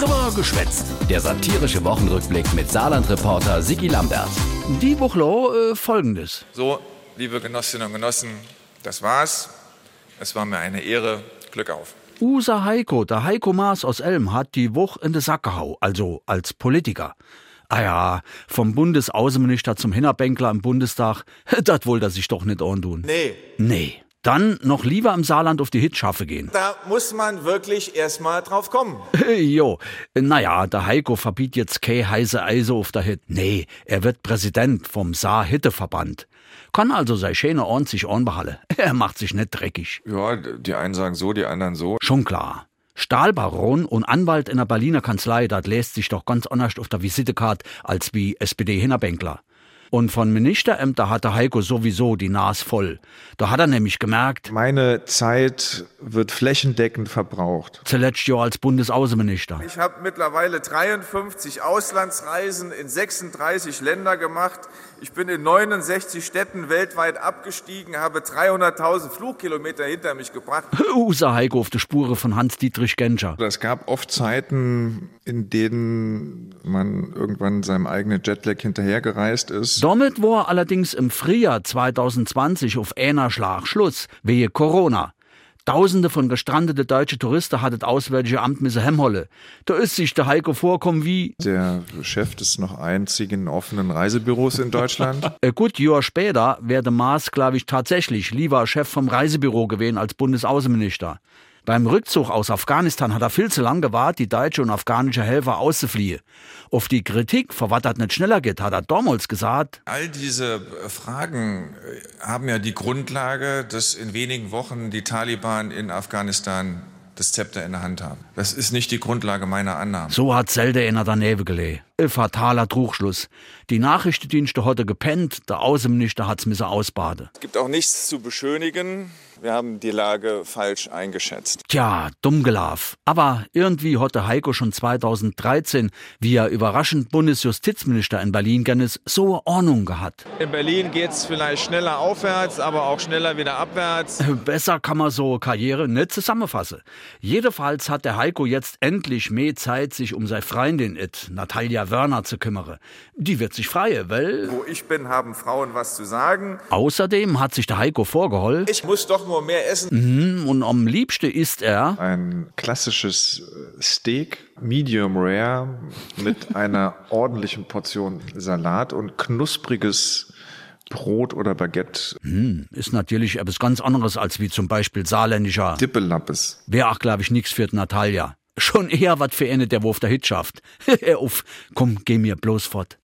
Drüber geschwätzt. Der satirische Wochenrückblick mit Saarland-Reporter Sigi Lambert. Die Woche äh, folgendes. So, liebe Genossinnen und Genossen, das war's. Es war mir eine Ehre. Glück auf. Usa Heiko, der Heiko Maas aus Elm, hat die Woche in de Sack gehau, also als Politiker. Ah ja, vom Bundesaußenminister zum Hinterbänkler im Bundestag, das wollte er sich doch nicht antun. Nee. Nee. Dann noch lieber im Saarland auf die Hitschaffe gehen. Da muss man wirklich erstmal drauf kommen. jo, naja, der Heiko verbietet jetzt keine heiße Eise auf der Hit. Nee, er wird Präsident vom Saar-Hitteverband. Kann also sei schöne Ohren sich anbehalten. Er macht sich nicht dreckig. Ja, die einen sagen so, die anderen so. Schon klar. Stahlbaron und Anwalt in der Berliner Kanzlei, das lässt sich doch ganz anders auf der Visitekarte als wie SPD-Hinterbänkler. Und von Ministerämter hatte Heiko sowieso die Nas voll. Da hat er nämlich gemerkt, Meine Zeit wird flächendeckend verbraucht. zuletzt ja als Bundesaußenminister. Ich habe mittlerweile 53 Auslandsreisen in 36 Länder gemacht. Ich bin in 69 Städten weltweit abgestiegen, habe 300.000 Flugkilometer hinter mich gebracht. Usa Heiko auf der Spure von Hans-Dietrich Genscher. Es gab oft Zeiten, in denen man irgendwann seinem eigenen Jetlag hinterhergereist ist. Damit war allerdings im Frühjahr 2020 auf einer Schlag Schluss, wehe Corona. Tausende von gestrandete deutsche Touristen hat das Auswärtige Amt müsse hemholle. Da ist sich der Heiko vorkommen wie, Der Chef des noch einzigen offenen Reisebüros in Deutschland. äh, gut Jahr später werde Maas, glaube ich, tatsächlich lieber Chef vom Reisebüro gewesen als Bundesaußenminister. Beim Rückzug aus Afghanistan hat er viel zu lang gewartet, die deutsche und afghanische Helfer auszufliehen. Auf die Kritik, was das nicht schneller geht, hat er damals gesagt, All diese Fragen äh, haben ja die Grundlage, dass in wenigen Wochen die Taliban in Afghanistan das Zepter in der Hand haben. Das ist nicht die Grundlage meiner Annahmen. So hat Selde in der Neve gelegen. Ein fataler Trugschluss. Die Nachrichtendienste hatte gepennt, der Außenminister hat's müsse ausbaden. Es gibt auch nichts zu beschönigen. Wir haben die Lage falsch eingeschätzt. Tja, dumm gelaufen. Aber irgendwie hatte Heiko schon 2013, wie er überraschend Bundesjustizminister in Berlin gennes, so Ordnung gehabt. In Berlin geht es vielleicht schneller aufwärts, aber auch schneller wieder abwärts. Besser kann man so Karriere nicht zusammenfassen. Jedenfalls hat der Heiko jetzt endlich mehr Zeit, sich um seine Freundin, it, Natalia Wörner, zu kümmern. Die wird sich freie, weil... Wo ich bin, haben Frauen was zu sagen. Außerdem hat sich der Heiko vorgeholt Ich muss doch nur mehr essen. und am liebsten isst er Ein klassisches äh, Steak, medium rare, mit einer ordentlichen Portion Salat und knuspriges Brot oder Baguette. ist natürlich etwas ganz anderes als wie zum Beispiel saarländischer. Dippelappes. Wäre auch, glaube ich, nix für Natalia. Schon eher was für eine, der auf der Hit schafft. Auf, komm, geh mir bloß fort.